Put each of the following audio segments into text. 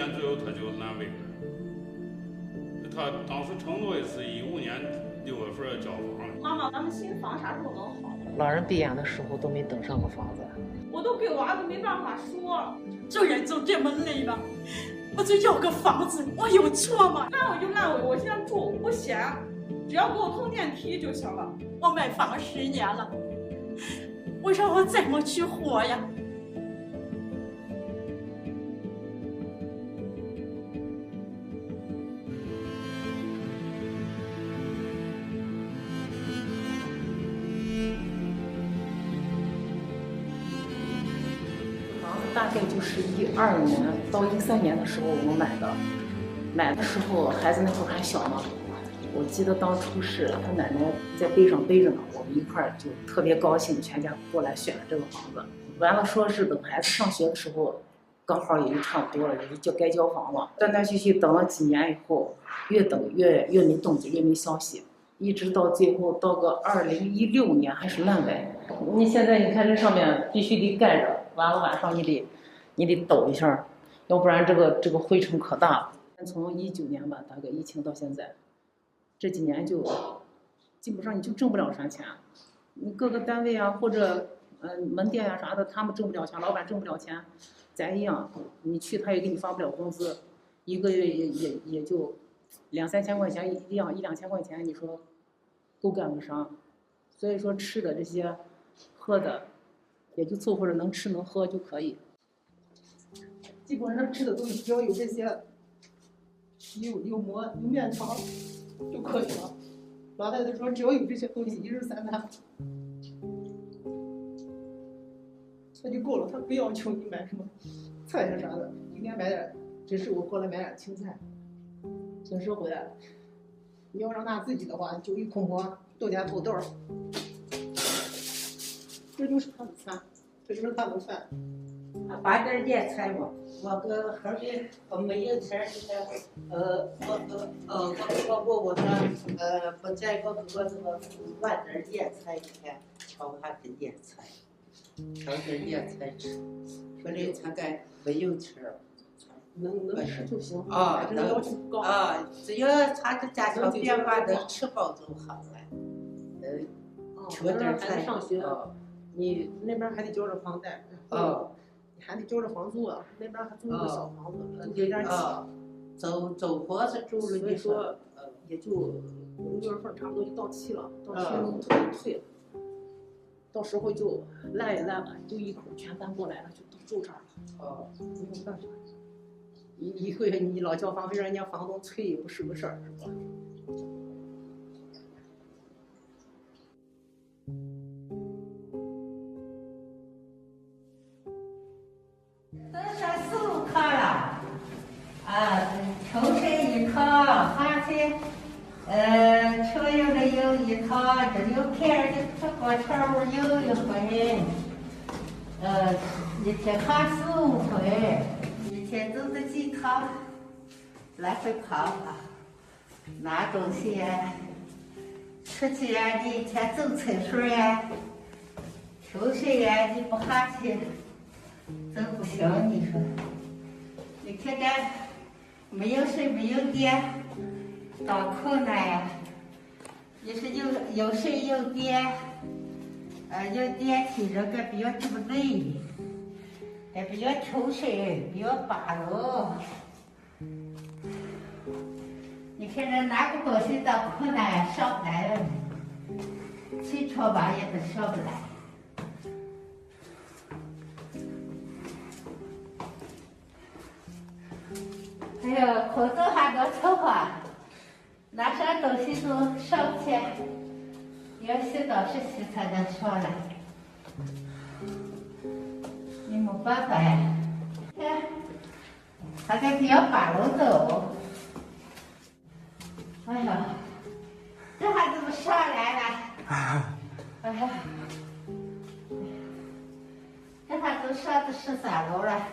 年左右他就南北了。他当时承诺的是一五年六月份交房。妈妈，咱们新房啥时候能好？老人闭眼的时候都没等上个房子。我都给娃子没办法说，这人就这么累了，我就要个房子，我有错吗？烂尾就烂尾，我现在住不嫌，只要给我通电梯就行了。我买房十年了，我让我怎么去活呀？是一二年到一三年的时候我们买的，买的时候孩子那会儿还小嘛，我记得当初是他奶奶在背上背着呢，我们一块儿就特别高兴，全家过来选了这个房子。完了说是等孩子上学的时候，刚好也就差不多了，也就该交房了。断断续续等了几年以后，越等越越没动静，越没消息，一直到最后到个二零一六年还是烂尾。你现在你看这上面必须得盖着。完了晚上你得，你得抖一下，要不然这个这个灰尘可大了。从一九年吧，大概疫情到现在，这几年就基本上你就挣不了啥钱。你各个单位啊，或者嗯、呃、门店、啊、啥的，他们挣不了钱，老板挣不了钱，咱一样，你去他也给你发不了工资，一个月也也也就两三千块钱一两一两千块钱，你说够干个啥？所以说吃的这些，喝的。也就凑合着能吃能喝就可以。基本上吃的东西只要有这些，有有馍有面条就可以了。老太太说只要有这些东西，一日三餐，那就够了。她不要求你买什么菜呀啥的，一天买点，只是我过来买点青菜。平时回来了，你要让她自己的话，就一口馍豆角土豆。这就是他的餐，这就是他的饭。把点点菜嘛，我个后边我没有钱，呃，我我呃我我我说呃不在我我这个晚点点菜，你看炒下点点菜，炒点点菜吃，我这餐盖没有钱儿，能能吃就行。啊，能啊，只要他的家庭变化能吃饱就好了。呃，缺点菜啊。你那边还得交着房贷，啊，你还得交着房租啊。那边还租个小房子，有点挤。走走房子住了，所以说，呃，也就五月份差不多就到期了，到期了就退了。到时候就烂也烂了，就一口全搬过来了，就都住这儿了。哦，没有办法，一一个月你老交房费，让人家房东催也不是个事儿，是吧？的这锅炒有一回，呃，一天花四五回，一天走的几趟，来回跑跑，拿东西呀，出去呀，你一天走厕所呀，抽水呀，你不下去，真不行，你说，你天天没有水没有电，多困难呀！你是有有水有电，呃，有电梯这个不要这么累，还不要抽水，不要扒路。你看这拿个东西到困难上不来了，起床吧也都上不来。哎呀，口罩还能抽啊！拿啥东西都上不去，要洗澡是洗才能上来，你没办法呀。看，他在比较把路走。哎呀，这还怎么上来了？哎呀，这还都上到十三楼了。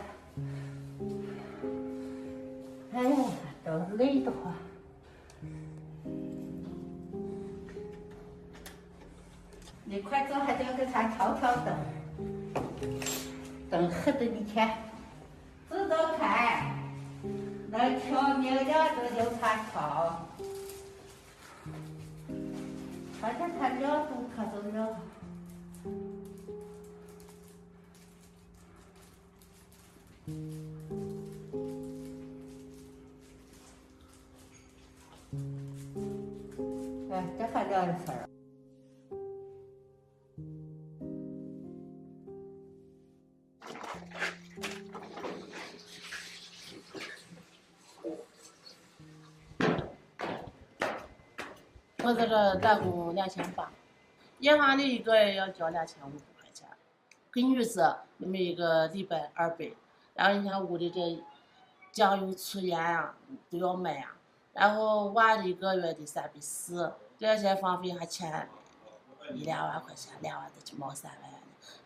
哎呀，都累得慌。你快走，还得给他调调灯，灯黑的你看，走走看。那跳你俩这就怕跳，反正他两动他都要。哎，这还两事儿。我在这打工两千八，银行里一个月要交两千五百块钱，给女子每个礼拜二百，然后你看屋里这酱油醋盐啊都要买啊，然后娃一个月的三百四，这些房费还欠一两万块钱，两万多就毛三万，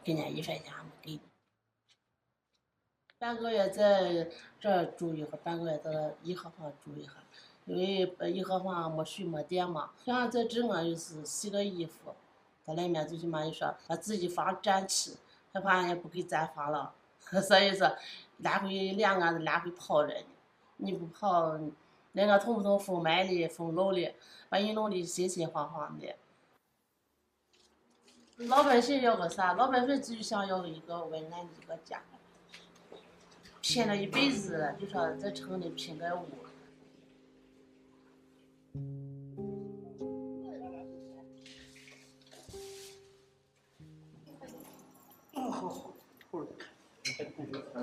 今年一分钱还没给。半个月在这住一会，半个月在一号房住一会儿。因为一盒房没水没电嘛，像在这我就是洗个衣服，在里面最起码就说把自己房占起，害怕人家不给咱房了，所以说来回两个人来回跑着呢，你不跑，人家通不通风埋的风漏的，把你弄得心心慌慌的。老百姓要个啥？老百姓就想要一个温暖的一个家，拼了一辈子，就说在城里拼个屋。哎，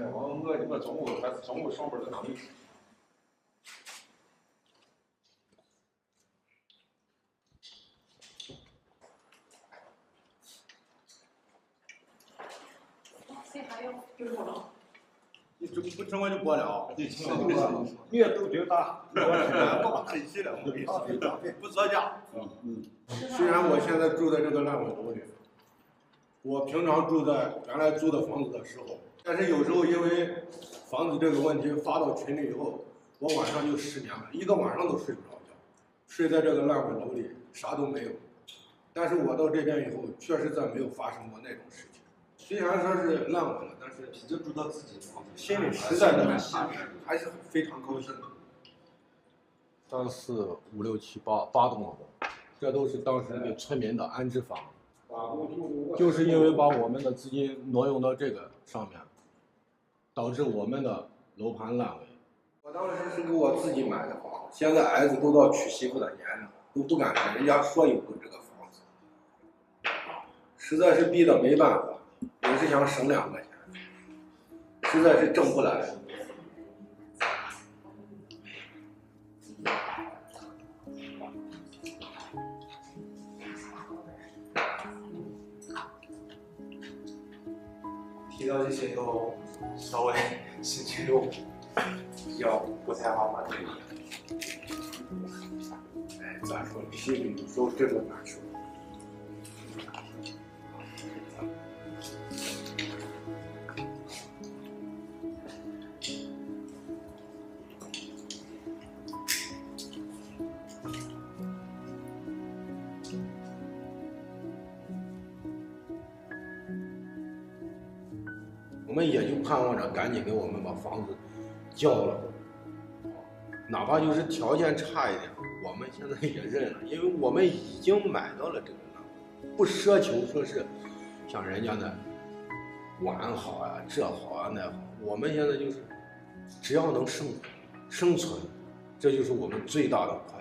我我我中午还中午上班的当力。谁还有？就是我了。你这不整我就过了。你也都挺大，我客气了，不作假。嗯嗯。虽然我现在住在这个烂尾楼里，我平常住在原来租的房子的时候，但是有时候因为房子这个问题发到群里以后，我晚上就失眠了，一个晚上都睡不着觉，睡在这个烂尾楼里啥都没有。但是我到这边以后，确实再没有发生过那种事情。虽然说是烂尾了，但是已经住到自己的房子，心里实在的还是非常高兴。三四五六七八八栋楼，这都是当时给村民的安置房，就是因为把我们的资金挪用到这个上面，导致我们的楼盘烂尾。我当时是给我自己买的房，现在儿子都到娶媳妇的年龄，都不敢跟人家说有个这个房子，实在是逼得没办法。也是想省两块钱，实在是挣不来。提到这些都稍微心情就比较不太好吧？哎，咋说？心里有时候真的难受。赶紧给我们把房子交了，哪怕就是条件差一点，我们现在也认了，因为我们已经买到了这个了，不奢求说是像人家那碗好啊，这好啊那好，我们现在就是只要能生生存，这就是我们最大的快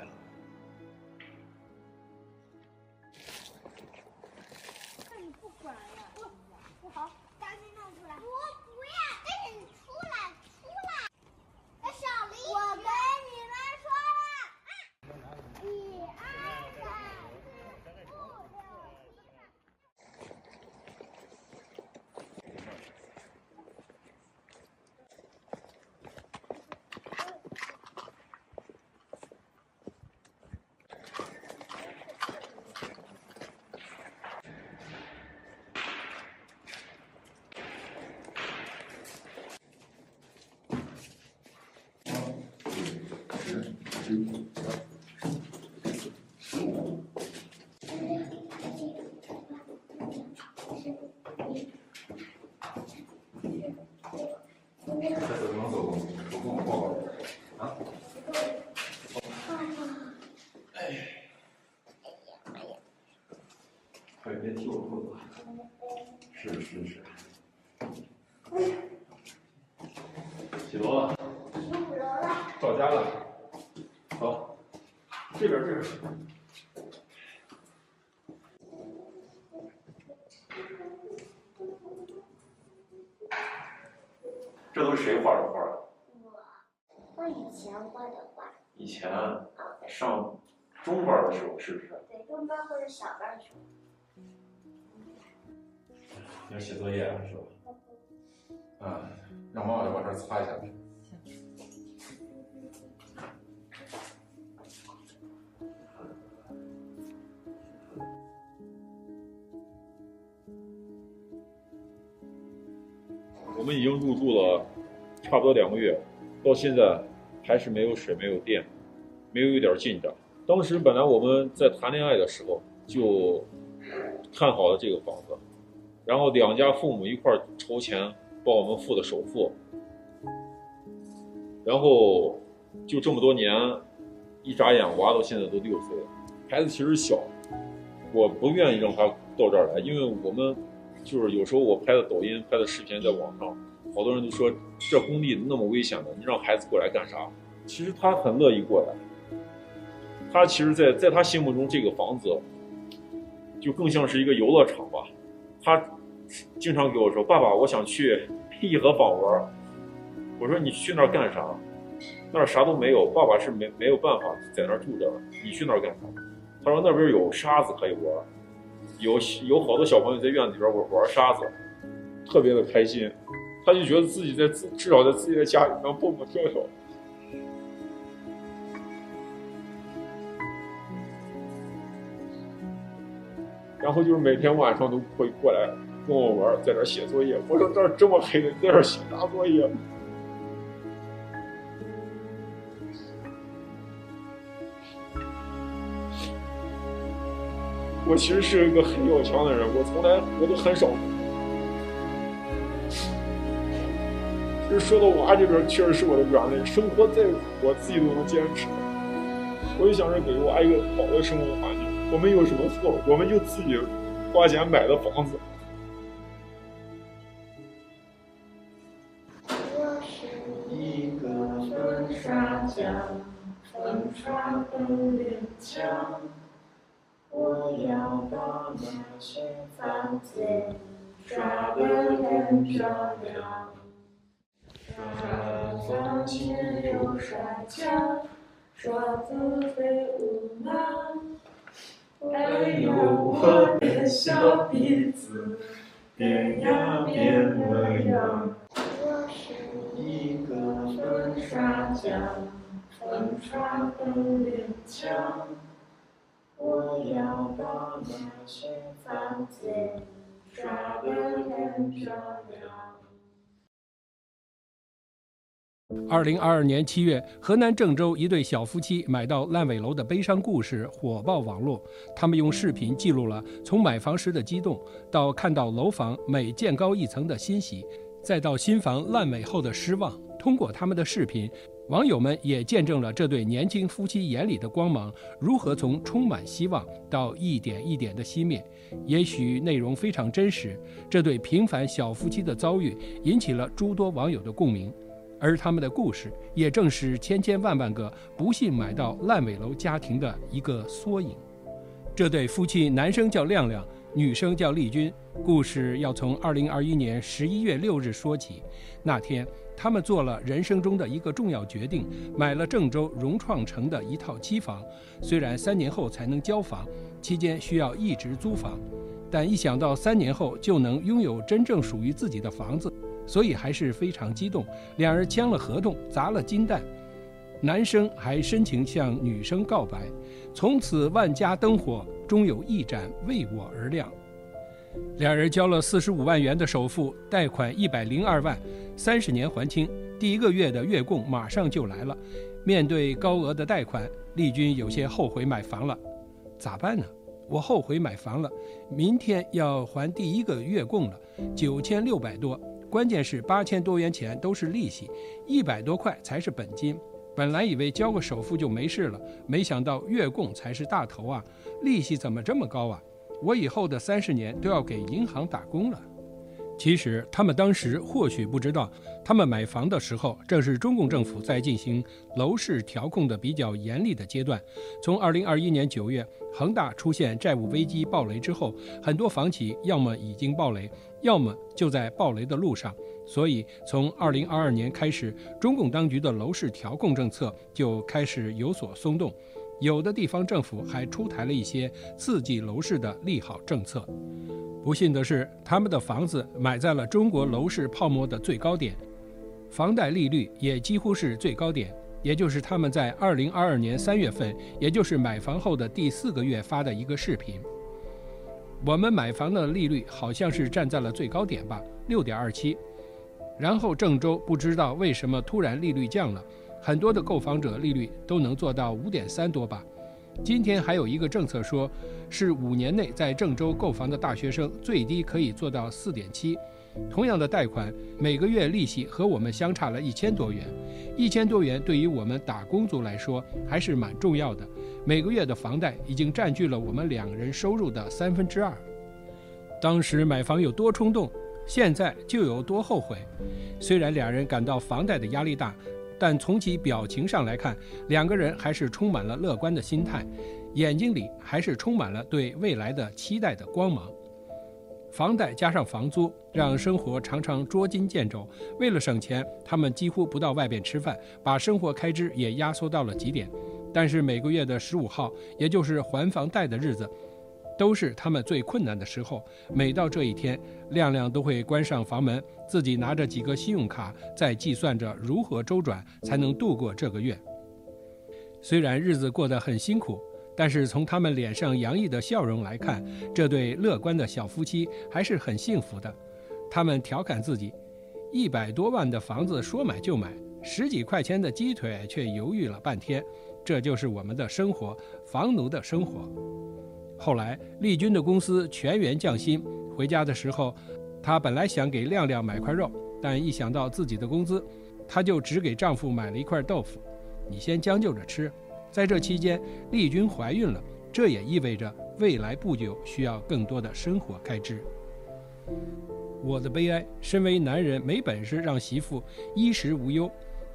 我我我哎哎呀哎呀快别替我负了是是是起楼了到家了走这边这边这都是谁画的小班的。要写作业了是吧？嗯，让妈妈来把这擦一下。我们已经入住了差不多两个月，到现在还是没有水、没有电，没有一点进展。当时本来我们在谈恋爱的时候就看好了这个房子，然后两家父母一块儿筹钱帮我们付的首付，然后就这么多年，一眨眼娃到现在都六岁了，孩子其实小，我不愿意让他到这儿来，因为我们。就是有时候我拍的抖音、拍的视频在网上，好多人都说这工地那么危险的，你让孩子过来干啥？其实他很乐意过来。他其实在，在在他心目中，这个房子就更像是一个游乐场吧。他经常给我说：“爸爸，我想去颐和坊玩。”我说：“你去那儿干啥？那儿啥都没有。爸爸是没没有办法在那儿住着。你去那儿干啥？”他说：“那边有沙子可以玩。”有有好多小朋友在院子里边玩玩沙子，特别的开心，他就觉得自己在自至少在自己的家里能蹦蹦跳跳。然后就是每天晚上都会过来跟我玩，在这写作业。我说这儿这么黑的，在这写啥作业？我其实是一个很要强的人，我从来我都很少。其实说到娃这边，确实是我的软肋。生活再苦，我自己都能坚持。我就想着给我娃一个好的生活环境。我们有什么错？我们就自己花钱买的房子。我是一个粉刷匠，粉刷的脸颊。我要把那些房子刷得很漂亮，刷房前有刷墙，刷子飞舞吗？还有我的小鼻子变呀变了样。我是一个粉刷匠，粉刷的脸颊。我要把那些房子刷得很漂亮。二零二二年七月，河南郑州一对小夫妻买到烂尾楼的悲伤故事火爆网络。他们用视频记录了从买房时的激动，到看到楼房每建高一层的欣喜，再到新房烂尾后的失望。通过他们的视频，网友们也见证了这对年轻夫妻眼里的光芒如何从充满希望到一点一点的熄灭。也许内容非常真实，这对平凡小夫妻的遭遇引起了诸多网友的共鸣，而他们的故事也正是千千万万个不幸买到烂尾楼家庭的一个缩影。这对夫妻，男生叫亮亮，女生叫丽君。故事要从二零二一年十一月六日说起，那天。他们做了人生中的一个重要决定，买了郑州融创城的一套期房。虽然三年后才能交房，期间需要一直租房，但一想到三年后就能拥有真正属于自己的房子，所以还是非常激动。两人签了合同，砸了金蛋，男生还深情向女生告白：“从此万家灯火，终有一盏为我而亮。”两人交了四十五万元的首付，贷款一百零二万。三十年还清，第一个月的月供马上就来了。面对高额的贷款，丽君有些后悔买房了。咋办呢？我后悔买房了，明天要还第一个月供了，九千六百多。关键是八千多元钱都是利息，一百多块才是本金。本来以为交个首付就没事了，没想到月供才是大头啊！利息怎么这么高啊？我以后的三十年都要给银行打工了。其实他们当时或许不知道，他们买房的时候正是中共政府在进行楼市调控的比较严厉的阶段。从2021年9月恒大出现债务危机暴雷之后，很多房企要么已经暴雷，要么就在暴雷的路上。所以从2022年开始，中共当局的楼市调控政策就开始有所松动，有的地方政府还出台了一些刺激楼市的利好政策。不幸的是，他们的房子买在了中国楼市泡沫的最高点，房贷利率也几乎是最高点。也就是他们在二零二二年三月份，也就是买房后的第四个月发的一个视频。我们买房的利率好像是站在了最高点吧，六点二七。然后郑州不知道为什么突然利率降了，很多的购房者利率都能做到五点三多吧。今天还有一个政策说，是五年内在郑州购房的大学生最低可以做到四点七。同样的贷款，每个月利息和我们相差了一千多元，一千多元对于我们打工族来说还是蛮重要的。每个月的房贷已经占据了我们两人收入的三分之二。当时买房有多冲动，现在就有多后悔。虽然两人感到房贷的压力大。但从其表情上来看，两个人还是充满了乐观的心态，眼睛里还是充满了对未来的期待的光芒。房贷加上房租，让生活常常捉襟见肘。为了省钱，他们几乎不到外边吃饭，把生活开支也压缩到了极点。但是每个月的十五号，也就是还房贷的日子，都是他们最困难的时候。每到这一天，亮亮都会关上房门，自己拿着几个信用卡，在计算着如何周转才能度过这个月。虽然日子过得很辛苦，但是从他们脸上洋溢的笑容来看，这对乐观的小夫妻还是很幸福的。他们调侃自己：一百多万的房子说买就买，十几块钱的鸡腿却犹豫了半天。这就是我们的生活，房奴的生活。后来，丽君的公司全员降薪。回家的时候，她本来想给亮亮买块肉，但一想到自己的工资，她就只给丈夫买了一块豆腐。你先将就着吃。在这期间，丽君怀孕了，这也意味着未来不久需要更多的生活开支。我的悲哀，身为男人，没本事让媳妇衣食无忧；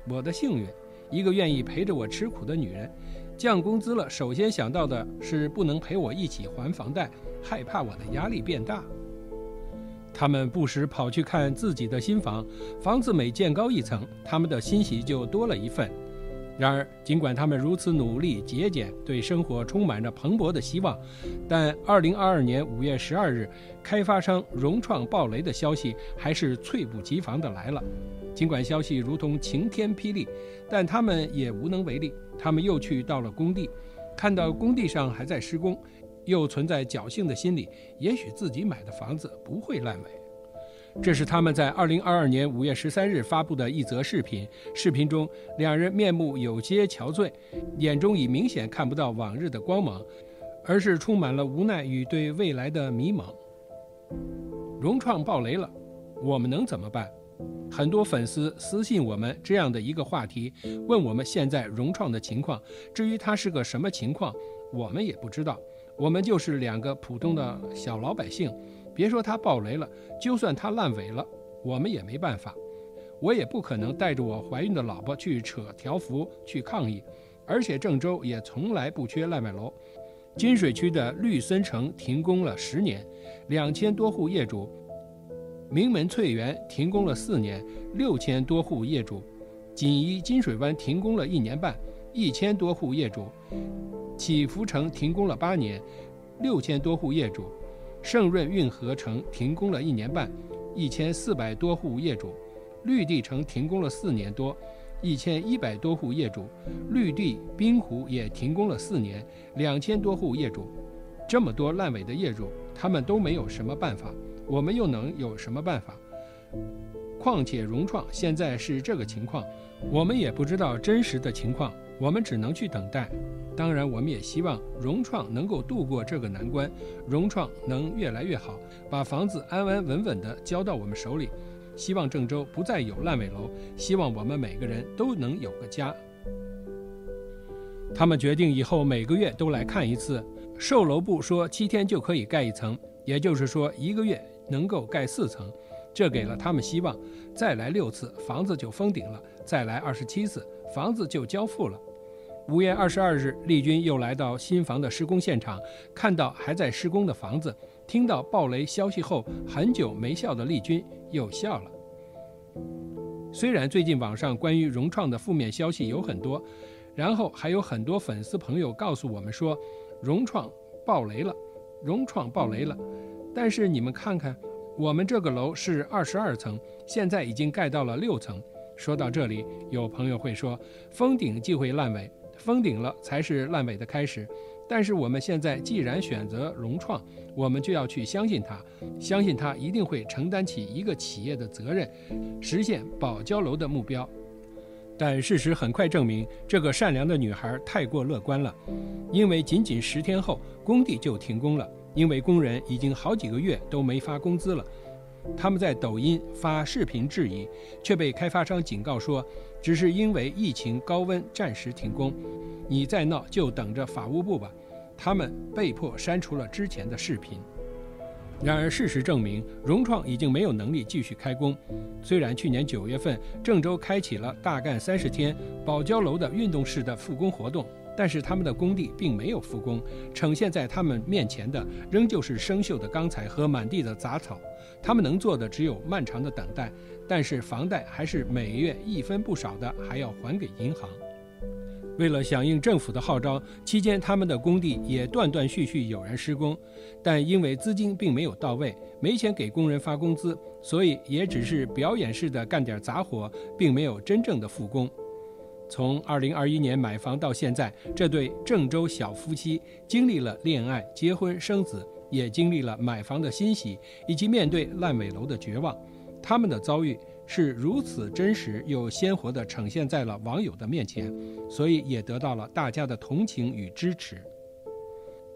我的幸运，一个愿意陪着我吃苦的女人。降工资了，首先想到的是不能陪我一起还房贷，害怕我的压力变大。他们不时跑去看自己的新房，房子每建高一层，他们的欣喜就多了一份。然而，尽管他们如此努力节俭，对生活充满着蓬勃的希望，但2022年5月12日，开发商融创暴雷的消息还是猝不及防地来了。尽管消息如同晴天霹雳，但他们也无能为力。他们又去到了工地，看到工地上还在施工，又存在侥幸的心理，也许自己买的房子不会烂尾。这是他们在2022年5月13日发布的一则视频。视频中，两人面目有些憔悴，眼中已明显看不到往日的光芒，而是充满了无奈与对未来的迷茫。融创暴雷了，我们能怎么办？很多粉丝私信我们这样的一个话题，问我们现在融创的情况。至于它是个什么情况，我们也不知道。我们就是两个普通的小老百姓，别说它爆雷了，就算它烂尾了，我们也没办法。我也不可能带着我怀孕的老婆去扯条幅去抗议。而且郑州也从来不缺烂尾楼，金水区的绿森城停工了十年，两千多户业主。名门翠园停工了四年，六千多户业主；锦衣金水湾停工了一年半，一千多户业主；启福城停工了八年，六千多户业主；盛润运河城停工了一年半，一千四百多户业主；绿地城停工了四年多，一千一百多户业主；绿地滨湖也停工了四年，两千多户业主。这么多烂尾的业主，他们都没有什么办法。我们又能有什么办法？况且融创现在是这个情况，我们也不知道真实的情况，我们只能去等待。当然，我们也希望融创能够度过这个难关，融创能越来越好，把房子安安稳稳地交到我们手里。希望郑州不再有烂尾楼，希望我们每个人都能有个家。他们决定以后每个月都来看一次，售楼部说七天就可以盖一层，也就是说一个月。能够盖四层，这给了他们希望。再来六次，房子就封顶了；再来二十七次，房子就交付了。五月二十二日，丽君又来到新房的施工现场，看到还在施工的房子，听到暴雷消息后，很久没笑的丽君又笑了。虽然最近网上关于融创的负面消息有很多，然后还有很多粉丝朋友告诉我们说，融创暴雷了，融创暴雷了。但是你们看看，我们这个楼是二十二层，现在已经盖到了六层。说到这里，有朋友会说，封顶即会烂尾。封顶了才是烂尾的开始，但是我们现在既然选择融创，我们就要去相信它，相信它一定会承担起一个企业的责任，实现保交楼的目标。但事实很快证明，这个善良的女孩太过乐观了，因为仅仅十天后工地就停工了，因为工人已经好几个月都没发工资了。他们在抖音发视频质疑，却被开发商警告说，只是因为疫情高温暂时停工。你再闹就等着法务部吧。他们被迫删除了之前的视频。然而事实证明，融创已经没有能力继续开工。虽然去年九月份郑州开启了大干三十天保交楼的运动式的复工活动。但是他们的工地并没有复工，呈现在他们面前的仍旧是生锈的钢材和满地的杂草。他们能做的只有漫长的等待，但是房贷还是每月一分不少的还要还给银行。为了响应政府的号召，期间他们的工地也断断续续有人施工，但因为资金并没有到位，没钱给工人发工资，所以也只是表演式的干点杂活，并没有真正的复工。从二零二一年买房到现在，这对郑州小夫妻经历了恋爱、结婚、生子，也经历了买房的欣喜，以及面对烂尾楼的绝望。他们的遭遇是如此真实又鲜活地呈现在了网友的面前，所以也得到了大家的同情与支持。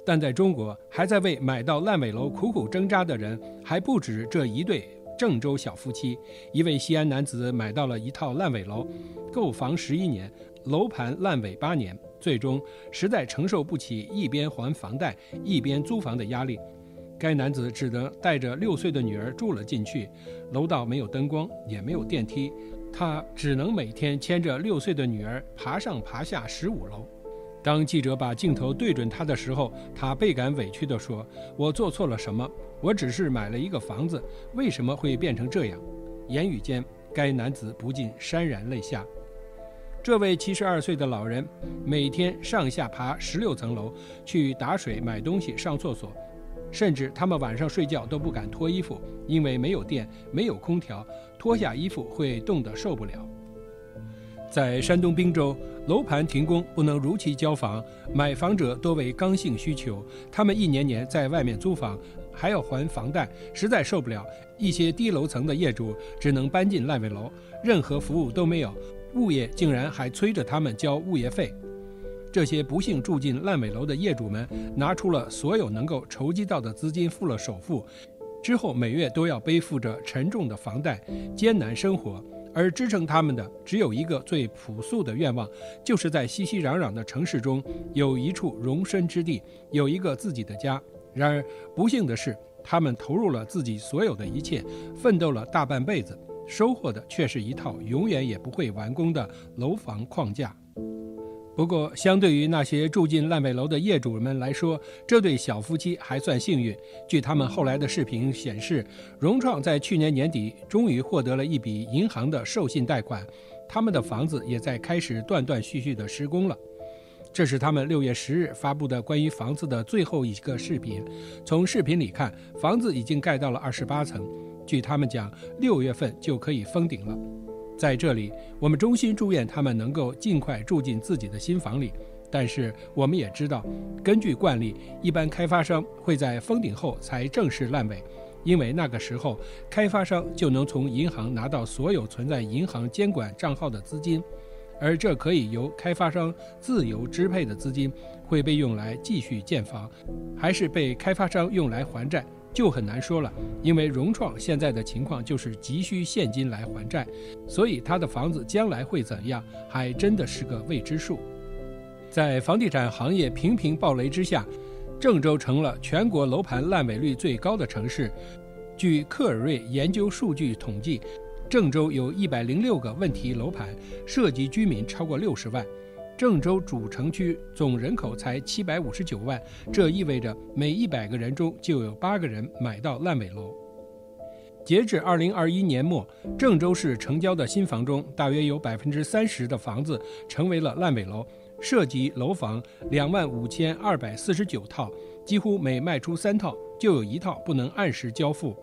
但在中国，还在为买到烂尾楼苦苦挣扎的人还不止这一对。郑州小夫妻，一位西安男子买到了一套烂尾楼，购房十一年，楼盘烂尾八年，最终实在承受不起一边还房贷一边租房的压力，该男子只得带着六岁的女儿住了进去。楼道没有灯光，也没有电梯，他只能每天牵着六岁的女儿爬上爬下十五楼。当记者把镜头对准他的时候，他倍感委屈地说：“我做错了什么？我只是买了一个房子，为什么会变成这样？”言语间，该男子不禁潸然泪下。这位七十二岁的老人每天上下爬十六层楼，去打水、买东西、上厕所，甚至他们晚上睡觉都不敢脱衣服，因为没有电、没有空调，脱下衣服会冻得受不了。在山东滨州，楼盘停工不能如期交房，买房者多为刚性需求，他们一年年在外面租房，还要还房贷，实在受不了。一些低楼层的业主只能搬进烂尾楼，任何服务都没有，物业竟然还催着他们交物业费。这些不幸住进烂尾楼的业主们，拿出了所有能够筹集到的资金付了首付，之后每月都要背负着沉重的房贷，艰难生活。而支撑他们的只有一个最朴素的愿望，就是在熙熙攘攘的城市中有一处容身之地，有一个自己的家。然而不幸的是，他们投入了自己所有的一切，奋斗了大半辈子，收获的却是一套永远也不会完工的楼房框架。不过，相对于那些住进烂尾楼的业主们来说，这对小夫妻还算幸运。据他们后来的视频显示，融创在去年年底终于获得了一笔银行的授信贷款，他们的房子也在开始断断续续的施工了。这是他们六月十日发布的关于房子的最后一个视频。从视频里看，房子已经盖到了二十八层，据他们讲，六月份就可以封顶了。在这里，我们衷心祝愿他们能够尽快住进自己的新房里。但是，我们也知道，根据惯例，一般开发商会在封顶后才正式烂尾，因为那个时候开发商就能从银行拿到所有存在银行监管账号的资金，而这可以由开发商自由支配的资金会被用来继续建房，还是被开发商用来还债。就很难说了，因为融创现在的情况就是急需现金来还债，所以他的房子将来会怎样，还真的是个未知数。在房地产行业频频暴雷之下，郑州成了全国楼盘烂尾率最高的城市。据克尔瑞研究数据统计，郑州有一百零六个问题楼盘，涉及居民超过六十万。郑州主城区总人口才七百五十九万，这意味着每一百个人中就有八个人买到烂尾楼。截至二零二一年末，郑州市成交的新房中，大约有百分之三十的房子成为了烂尾楼，涉及楼房两万五千二百四十九套，几乎每卖出三套就有一套不能按时交付。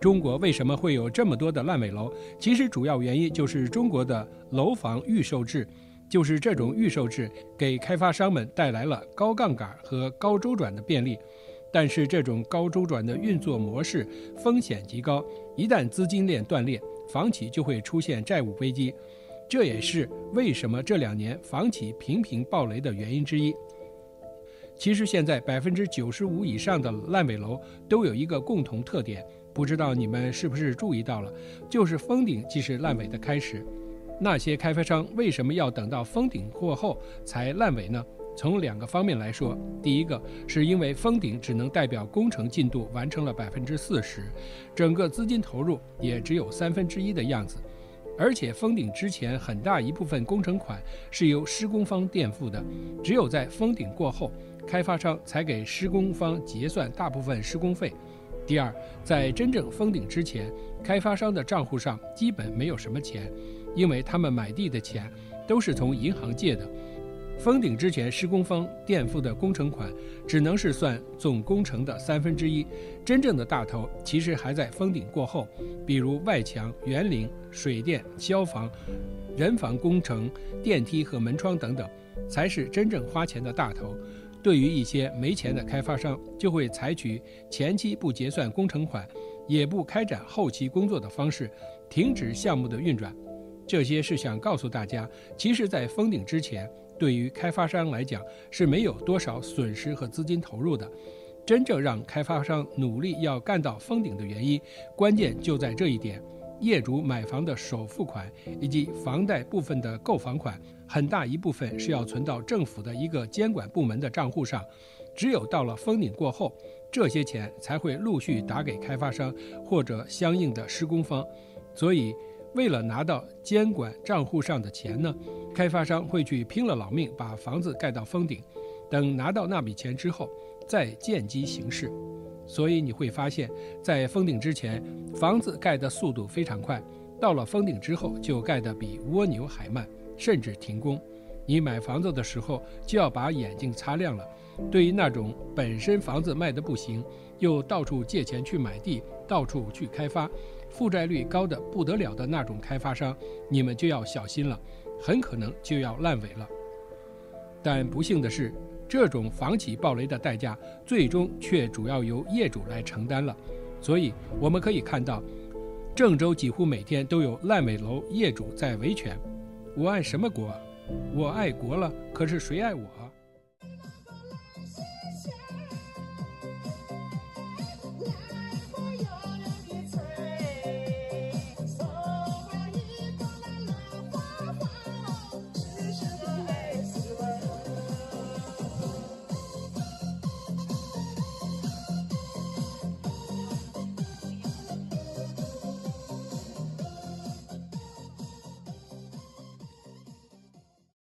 中国为什么会有这么多的烂尾楼？其实主要原因就是中国的楼房预售制。就是这种预售制给开发商们带来了高杠杆和高周转的便利，但是这种高周转的运作模式风险极高，一旦资金链断裂，房企就会出现债务危机，这也是为什么这两年房企频频暴雷的原因之一。其实现在百分之九十五以上的烂尾楼都有一个共同特点，不知道你们是不是注意到了，就是封顶即是烂尾的开始。那些开发商为什么要等到封顶过后才烂尾呢？从两个方面来说，第一个是因为封顶只能代表工程进度完成了百分之四十，整个资金投入也只有三分之一的样子，而且封顶之前很大一部分工程款是由施工方垫付的，只有在封顶过后，开发商才给施工方结算大部分施工费。第二，在真正封顶之前，开发商的账户上基本没有什么钱。因为他们买地的钱都是从银行借的，封顶之前施工方垫付的工程款只能是算总工程的三分之一，真正的大头其实还在封顶过后，比如外墙、园林、水电、消防、人防工程、电梯和门窗等等，才是真正花钱的大头。对于一些没钱的开发商，就会采取前期不结算工程款，也不开展后期工作的方式，停止项目的运转。这些是想告诉大家，其实，在封顶之前，对于开发商来讲是没有多少损失和资金投入的。真正让开发商努力要干到封顶的原因，关键就在这一点：业主买房的首付款以及房贷部分的购房款，很大一部分是要存到政府的一个监管部门的账户上。只有到了封顶过后，这些钱才会陆续打给开发商或者相应的施工方。所以，为了拿到监管账户上的钱呢，开发商会去拼了老命把房子盖到封顶，等拿到那笔钱之后，再见机行事。所以你会发现，在封顶之前，房子盖的速度非常快；到了封顶之后，就盖得比蜗牛还慢，甚至停工。你买房子的时候就要把眼睛擦亮了。对于那种本身房子卖得不行，又到处借钱去买地，到处去开发。负债率高的不得了的那种开发商，你们就要小心了，很可能就要烂尾了。但不幸的是，这种房企暴雷的代价，最终却主要由业主来承担了。所以我们可以看到，郑州几乎每天都有烂尾楼业主在维权。我爱什么国？我爱国了，可是谁爱我？